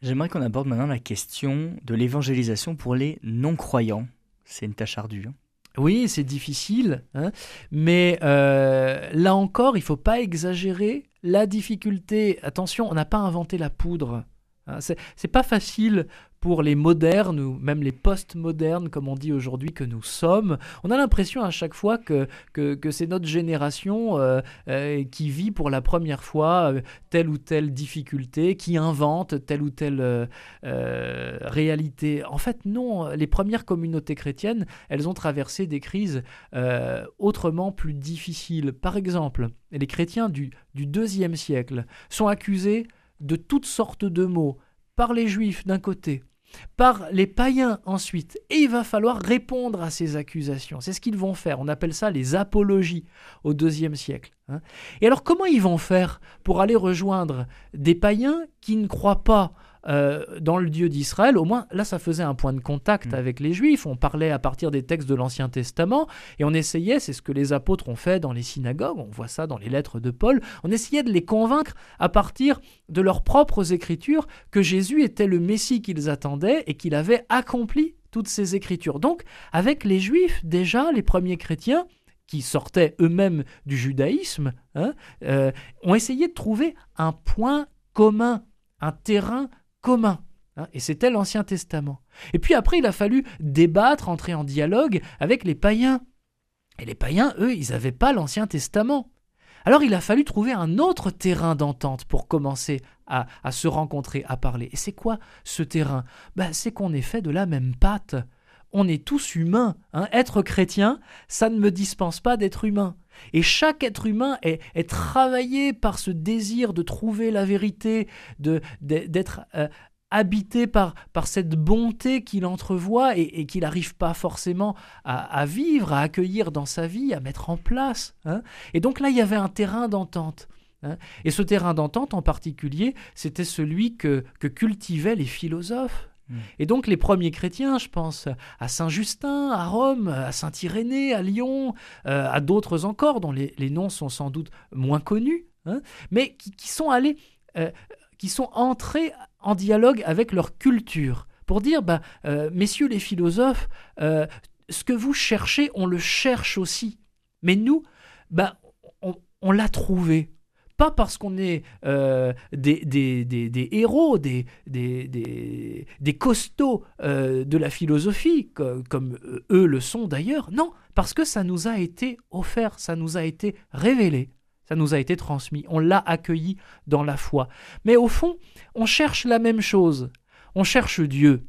J'aimerais qu'on aborde maintenant la question de l'évangélisation pour les non-croyants. C'est une tâche ardue. Hein. Oui, c'est difficile, hein. mais euh, là encore, il ne faut pas exagérer la difficulté. Attention, on n'a pas inventé la poudre. Hein. C'est pas facile pour les modernes ou même les post-modernes, comme on dit aujourd'hui que nous sommes. On a l'impression à chaque fois que, c'est notre génération euh, euh, qui vit pour la première fois euh, telle ou telle difficulté, qui invente telle ou telle réalité. En fait, non, les premières communautés chrétiennes, elles ont traversé des crises autrement plus difficiles. Par exemple, les chrétiens du, du deuxième siècle sont accusés de toutes sortes de maux par les juifs d'un côté, par les païens ensuite, et il va falloir répondre à ces accusations. C'est ce qu'ils vont faire. On appelle ça les apologies au deuxième siècle. Hein. Et alors comment ils vont faire pour aller rejoindre des païens qui ne croient pas euh, dans le Dieu d'Israël, au moins là ça faisait un point de contact mm. avec les Juifs, on parlait à partir des textes de l'Ancien Testament, et on essayait, c'est ce que les apôtres ont fait dans les synagogues, on voit ça dans les lettres de Paul, on essayait de les convaincre à partir de leurs propres écritures que Jésus était le Messie qu'ils attendaient et qu'il avait accompli toutes ces écritures. Donc avec les Juifs, déjà les premiers chrétiens, qui sortaient eux-mêmes du judaïsme, hein, euh, ont essayé de trouver un point commun, un terrain commun. Hein, et c'était l'Ancien Testament. Et puis après, il a fallu débattre, entrer en dialogue avec les païens. Et les païens, eux, ils n'avaient pas l'Ancien Testament. Alors il a fallu trouver un autre terrain d'entente pour commencer à, se rencontrer, à parler. Et c'est quoi ce terrain? Ben, C'est qu'on est fait de la même pâte. On est tous humains. Hein. Être chrétien, ça ne me dispense pas d'être humain. Et chaque être humain est, travaillé par ce désir de trouver la vérité, d'être euh, habité par, cette bonté qu'il entrevoit et, qu'il n'arrive pas forcément à, vivre, à accueillir dans sa vie, à mettre en place. Hein. Et donc là, il y avait un terrain d'entente. Hein. Et ce terrain d'entente en particulier, c'était celui que cultivaient les philosophes. Et donc les premiers chrétiens, je pense à Saint Justin, à Rome, à Saint Irénée, à Lyon, euh, à d'autres encore dont les, noms sont sans doute moins connus, hein, mais qui, sont allés euh, qui sont entrés en dialogue avec leur culture pour dire, bah, euh, messieurs les philosophes, ce que vous cherchez, on le cherche aussi. Mais nous, bah, on, l'a trouvé. Pas parce qu'on est euh, des, des, héros, des, des, costauds de la philosophie, comme eux le sont d'ailleurs. Non, parce que ça nous a été offert, ça nous a été révélé. Ça nous a été transmis, on l'a accueilli dans la foi. Mais au fond, on cherche la même chose. On cherche Dieu.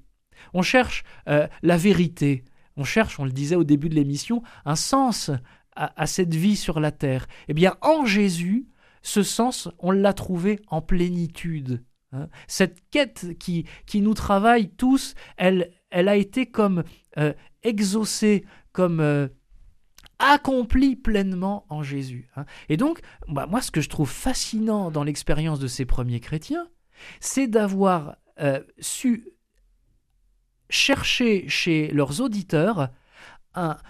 On cherche euh, la vérité. On cherche, on le disait au début de l'émission, un sens à, cette vie sur la terre. Eh bien, en Jésus, ce sens, on l'a trouvé en plénitude. Hein. Cette quête qui, qui nous travaille tous, elle, elle a été comme euh, exaucée, comme euh, accompli pleinement en Jésus. Hein. Et donc, bah, moi, ce que je trouve fascinant dans l'expérience de ces premiers chrétiens, c'est d'avoir euh, su chercher chez leurs auditeurs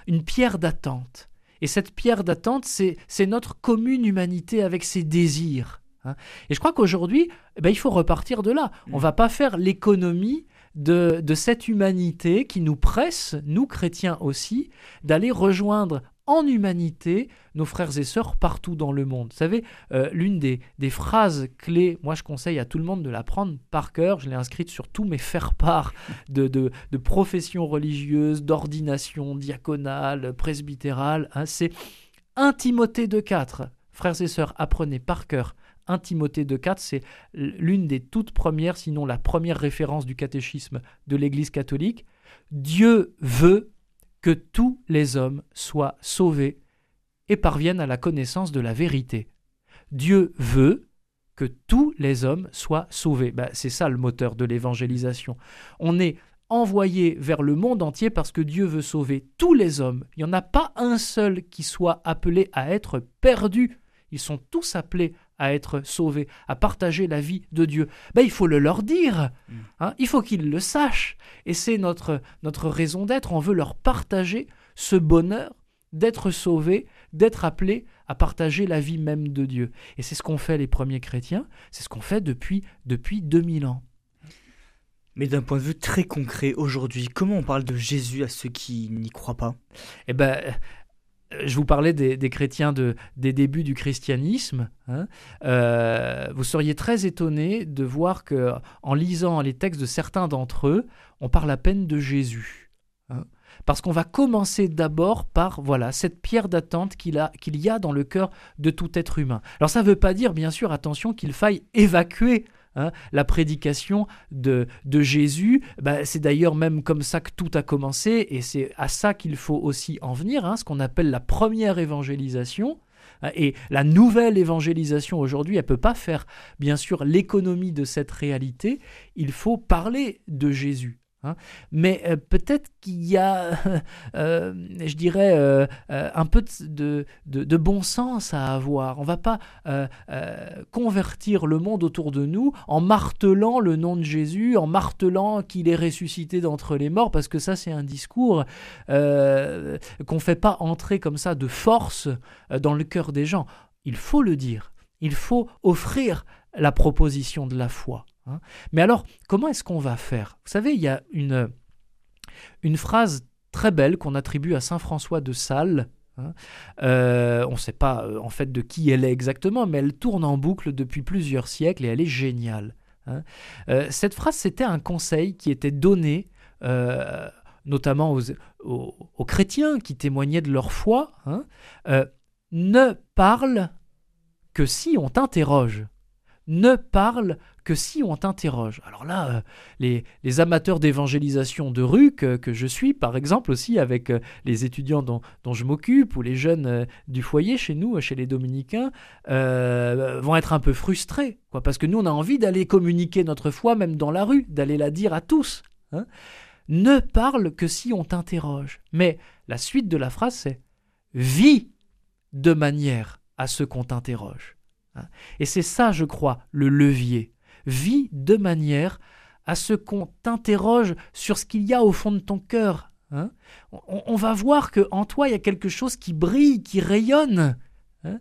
une pierre d'attente. Et cette pierre d'attente, c'est notre commune humanité avec ses désirs. Hein. Et je crois qu'aujourd'hui, eh ben, il faut repartir de là. On ne mmh. va pas faire l'économie de, de, cette humanité qui nous presse, nous chrétiens aussi, d'aller rejoindre en humanité nos frères et sœurs partout dans le monde. Vous savez, euh, l'une des, phrases clés, moi je conseille à tout le monde de la prendre par cœur, je l'ai inscrite sur tous mes faire-part de, de, professions religieuses, d'ordination diaconale, presbytérale, hein, c'est 1 Timothée 2.4. Frères et sœurs, apprenez par cœur 1 Timothée 2.4, c'est l'une des toutes premières, sinon la première référence du catéchisme de l'Église catholique. Dieu veut que tous les hommes soient sauvés et parviennent à la connaissance de la vérité. Dieu veut que tous les hommes soient sauvés. Ben, c'est ça le moteur de l'évangélisation. On est envoyé vers le monde entier parce que Dieu veut sauver tous les hommes. Il n'y en a pas un seul qui soit appelé à être perdu. Ils sont tous appelés à être sauvés, à partager la vie de Dieu. Ben, il faut le leur dire, mm. hein. il faut qu'ils le sachent. Et c'est notre, notre raison d'être, on veut leur partager ce bonheur d'être sauvés, d'être appelés à partager la vie même de Dieu. Et c'est ce qu'ont fait les premiers chrétiens, c'est ce qu'on fait depuis, depuis 2000 ans. Mais d'un point de vue très concret, aujourd'hui, comment on parle de Jésus à ceux qui n'y croient pas? Eh ben, je vous parlais des, chrétiens de, des débuts du christianisme. Hein. Euh, vous seriez très étonné de voir que, en lisant les textes de certains d'entre eux, on parle à peine de Jésus. Hein. Parce qu'on va commencer d'abord par voilà cette pierre d'attente qu'il qu'il y a dans le cœur de tout être humain. Alors ça ne veut pas dire, bien sûr, attention, qu'il faille évacuer Hein, la prédication de, de Jésus, bah, c'est d'ailleurs même comme ça que tout a commencé, et c'est à ça qu'il faut aussi en venir, hein, ce qu'on appelle la première évangélisation. Et la nouvelle évangélisation aujourd'hui, elle ne peut pas faire, bien sûr, l'économie de cette réalité. Il faut parler de Jésus. Hein. Mais euh, peut-être qu'il y a, euh, je dirais, euh, un peu de, de, bon sens à avoir. On ne va pas convertir le monde autour de nous en martelant le nom de Jésus, en martelant qu'il est ressuscité d'entre les morts, parce que ça c'est un discours qu'on ne fait pas entrer comme ça de force dans le cœur des gens. Il faut le dire, il faut offrir la proposition de la foi. Hein. Mais alors, comment est-ce qu'on va faire? Vous savez, il y a une, phrase très belle qu'on attribue à Saint François de Sales. Hein. Euh, on ne sait pas euh, en fait de qui elle est exactement, mais elle tourne en boucle depuis plusieurs siècles et elle est géniale. Hein. Euh, cette phrase, c'était un conseil qui était donné notamment aux, aux, chrétiens qui témoignaient de leur foi. ne parle que si on t'interroge ne parle que si on t'interroge. Alors là, euh, les, amateurs d'évangélisation de rue que, je suis, par exemple aussi avec euh, les étudiants dont, je m'occupe ou les jeunes euh, du foyer chez nous, chez les dominicains, vont être un peu frustrés, quoi, parce que nous, on a envie d'aller communiquer notre foi même dans la rue, d'aller la dire à tous. Hein. Ne parle que si on t'interroge. Mais la suite de la phrase, c'est vis de manière à ce qu'on t'interroge. Hein. Et c'est ça, je crois, le levier. Vis de manière à ce qu'on t'interroge sur ce qu'il y a au fond de ton cœur. Hein. on, va voir que en toi, il y a quelque chose qui brille, qui rayonne, hein,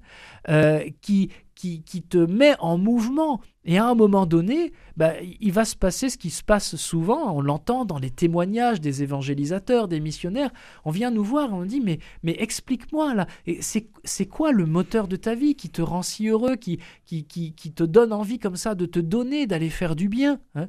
euh, qui, qui, te met en mouvement. Et à un moment donné, bah, il va se passer ce qui se passe souvent, on l'entend dans les témoignages des évangélisateurs, des missionnaires, on vient nous voir, on dit mais, mais explique-moi là, c'est quoi le moteur de ta vie qui te rend si heureux, qui, qui, qui, qui te donne envie comme ça de te donner, d'aller faire du bien hein?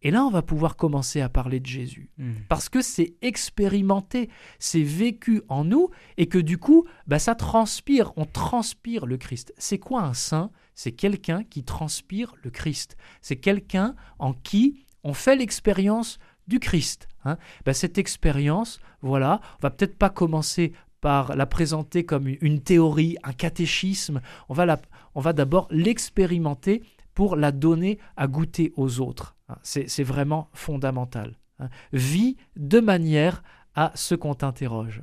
Et là, on va pouvoir commencer à parler de Jésus. Hmm. Parce que c'est expérimenté, c'est vécu en nous, et que du coup, bah, ça transpire, on transpire le Christ. C'est quoi un saint? C'est quelqu'un qui transpire le Christ. C'est quelqu'un en qui on fait l'expérience du Christ. Hein. Bah, cette expérience, voilà, on va peut-être pas commencer par la présenter comme une théorie, un catéchisme, on va, on va d'abord l'expérimenter pour la donner à goûter aux autres. Hein, c'est vraiment fondamental. Hein. Vis de manière à ce qu'on t'interroge.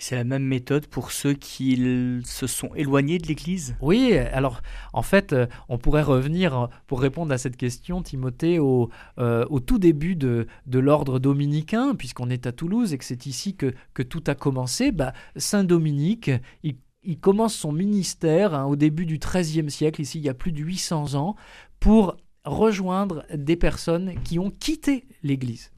C'est la même méthode pour ceux qui se sont éloignés de l'Église? Oui, alors en fait, euh, on pourrait revenir euh, pour répondre à cette question, Timothée, au, euh, tout début de, l'ordre dominicain, puisqu'on est à Toulouse et que c'est ici que, tout a commencé. Bah, Saint Dominique, il il commence son ministère hein, au début du XIIIe siècle, ici il y a plus de 800 ans, pour rejoindre des personnes qui ont quitté l'Église,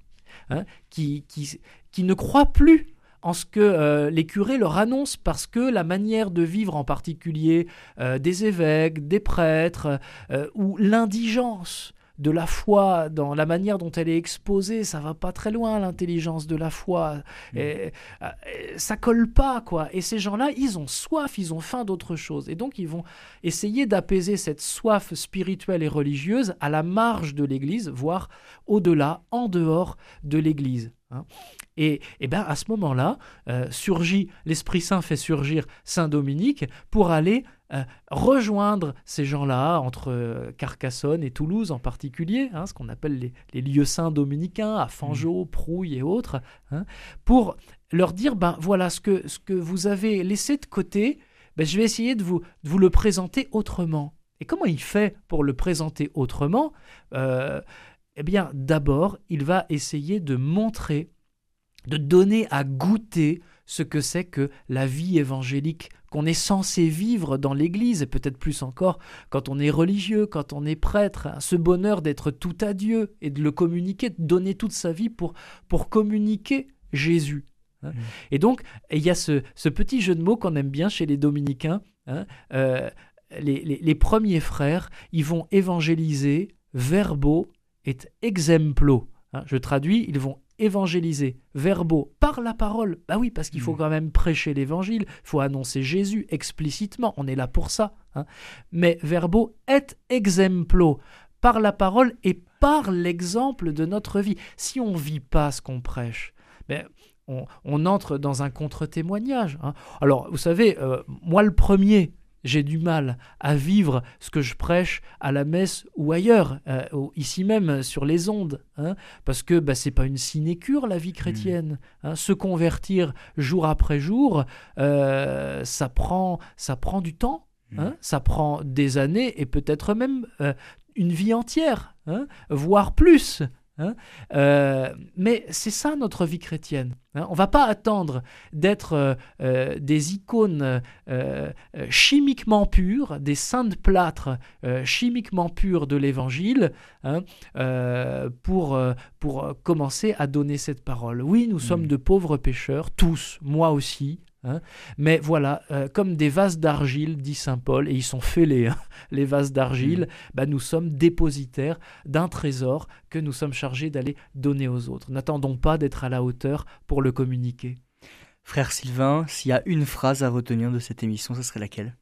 hein, qui, qui, ne croient plus en ce que euh, les curés leur annoncent parce que la manière de vivre en particulier euh, des évêques, des prêtres, euh, ou l'indigence de la foi, dans la manière dont elle est exposée, ça va pas très loin, l'intelligence de la foi. Mm. Et, euh, ça colle pas, quoi. Et ces gens-là, ils ont soif, ils ont faim d'autre chose. Et donc, ils vont essayer d'apaiser cette soif spirituelle et religieuse à la marge de l'Église, voire au-delà, en dehors de l'Église. Hein. Et, et ben à ce moment-là, euh, surgit l'Esprit Saint fait surgir Saint Dominique pour aller euh, rejoindre ces gens-là, entre euh, Carcassonne et Toulouse en particulier, hein, ce qu'on appelle les, lieux saints dominicains, à Fangeau, mmh. Prouille et autres, hein, pour leur dire, ben voilà, ce que, ce que vous avez laissé de côté, ben, je vais essayer de vous, de vous le présenter autrement. Et comment il fait pour le présenter autrement? Eh bien, d'abord, il va essayer de montrer, de donner à goûter ce que c'est que la vie évangélique qu'on est censé vivre dans l'Église, et peut-être plus encore quand on est religieux, quand on est prêtre, hein, ce bonheur d'être tout à Dieu et de le communiquer, de donner toute sa vie pour, pour communiquer Jésus. Hein. Mmh. Et donc, il y a ce, petit jeu de mots qu'on aime bien chez les dominicains. Hein, euh, les, les, premiers frères, ils vont évangéliser verbo et exemplo. je traduis, ils vont évangéliser, verbo, par la parole. Bah oui, parce qu'il faut mm. quand même prêcher l'évangile, il faut annoncer Jésus explicitement, on est là pour ça. Hein. Mais verbo et exemplo, par la parole et par l'exemple de notre vie. Si on ne vit pas ce qu'on prêche, ben, on, entre dans un contre-témoignage. Hein. Alors, vous savez, euh, moi le premier, j'ai du mal à vivre ce que je prêche à la messe ou ailleurs, euh, ici même sur les ondes, hein, parce que bah, c'est pas une sinécure la vie chrétienne. Hmm. Hein. se convertir jour après jour, euh, ça prend ça prend du temps, hmm. hein. ça prend des années et peut-être même euh, une vie entière, voire plus. Hein. Euh, mais c'est ça notre vie chrétienne. Hein. On ne va pas attendre d'être euh, euh, des icônes chimiquement pures, des saints de plâtre chimiquement purs de l'Évangile hein, pour, pour commencer à donner cette parole. Oui, nous sommes mm. de pauvres pécheurs, tous, moi aussi, Hein. Mais voilà, euh, comme des vases d'argile, dit Saint Paul, et ils sont fêlés, hein, les vases d'argile, mm. bah, nous sommes dépositaires d'un trésor que nous sommes chargés d'aller donner aux autres. N'attendons pas d'être à la hauteur pour le communiquer. Frère Sylvain, s'il y a une phrase à retenir de cette émission, ce serait laquelle?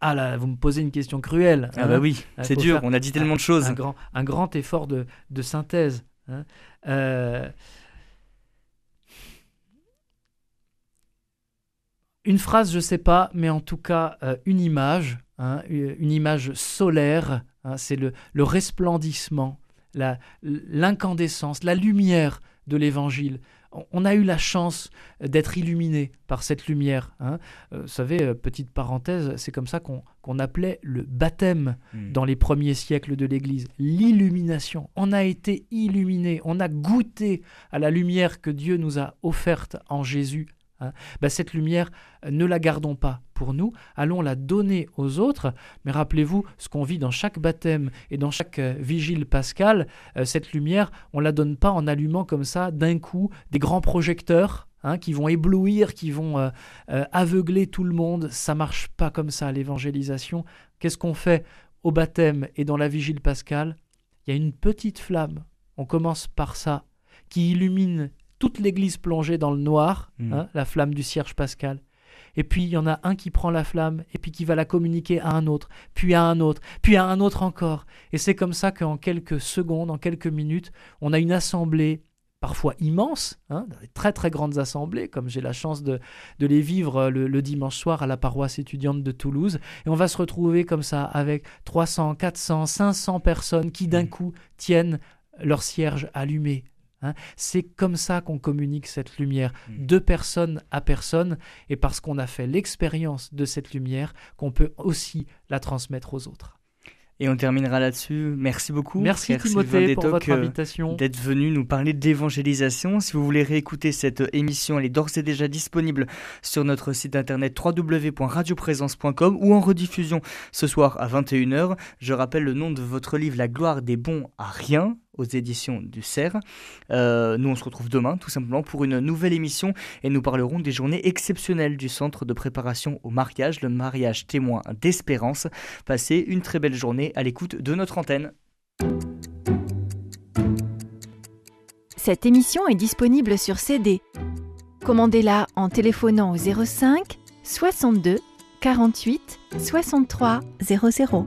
Ah là, vous me posez une question cruelle. Ah bah oui, c'est dur, on a dit tellement de choses. Un grand, un grand effort de, synthèse. Euh, une phrase, je ne sais pas, mais en tout cas euh, une image, hein, une image solaire, hein, c'est le, resplendissement, l'incandescence, la, lumière de l'évangile. On, a eu la chance d'être illuminé par cette lumière. Hein. Euh, vous savez, euh, petite parenthèse, c'est comme ça qu'on appelait le baptême hmm. dans les premiers siècles de l'Église. L'illumination. On a été illuminé, on a goûté à la lumière que Dieu nous a offerte en Jésus hein, bah, cette lumière, ne la gardons pas pour nous, allons la donner aux autres. Mais rappelez-vous ce qu'on vit dans chaque baptême et dans chaque euh, vigile pascale, euh, cette lumière, on la donne pas en allumant comme ça d'un coup des grands projecteurs hein, qui vont éblouir, qui vont euh, aveugler tout le monde. Ça marche pas comme ça l'évangélisation. Qu'est-ce qu'on fait au baptême et dans la vigile pascale? Il y a une petite flamme. On commence par ça qui illumine toute l'église plongée dans le noir, mmh. hein, la flamme du cierge pascal et puis il y en a un qui prend la flamme, et puis qui va la communiquer à un autre, puis à un autre, puis à un autre encore. Et c'est comme ça qu'en quelques secondes, en quelques minutes, on a une assemblée parfois immense, hein, très très grandes assemblées, comme j'ai la chance de, de les vivre le, le, dimanche soir à la paroisse étudiante de Toulouse. Et on va se retrouver comme ça avec 300, 400, 500 personnes qui d'un mmh. coup tiennent leur cierge allumé, Hein. c'est comme ça qu'on communique cette lumière, hmm. de personne à personne, et parce qu'on a fait l'expérience de cette lumière, qu'on peut aussi la transmettre aux autres. Et on terminera là-dessus. Merci beaucoup. Merci Timothée pour votre invitation. D'être venu nous parler d'évangélisation. Si vous voulez réécouter cette émission, elle est d'ores et déjà disponible sur notre site internet www.radioprésence.com ou en rediffusion ce soir à 21h. Je rappelle le nom de votre livre La gloire des bons à rien aux éditions du CERF. Euh, nous, on se retrouve demain, tout simplement, pour une nouvelle émission et nous parlerons des journées exceptionnelles du Centre de préparation au mariage, le mariage témoin d'espérance. Passez une très belle journée à l'écoute de notre antenne. Cette émission est disponible sur CD. Commandez-la en téléphonant au 05 62 48 63 00.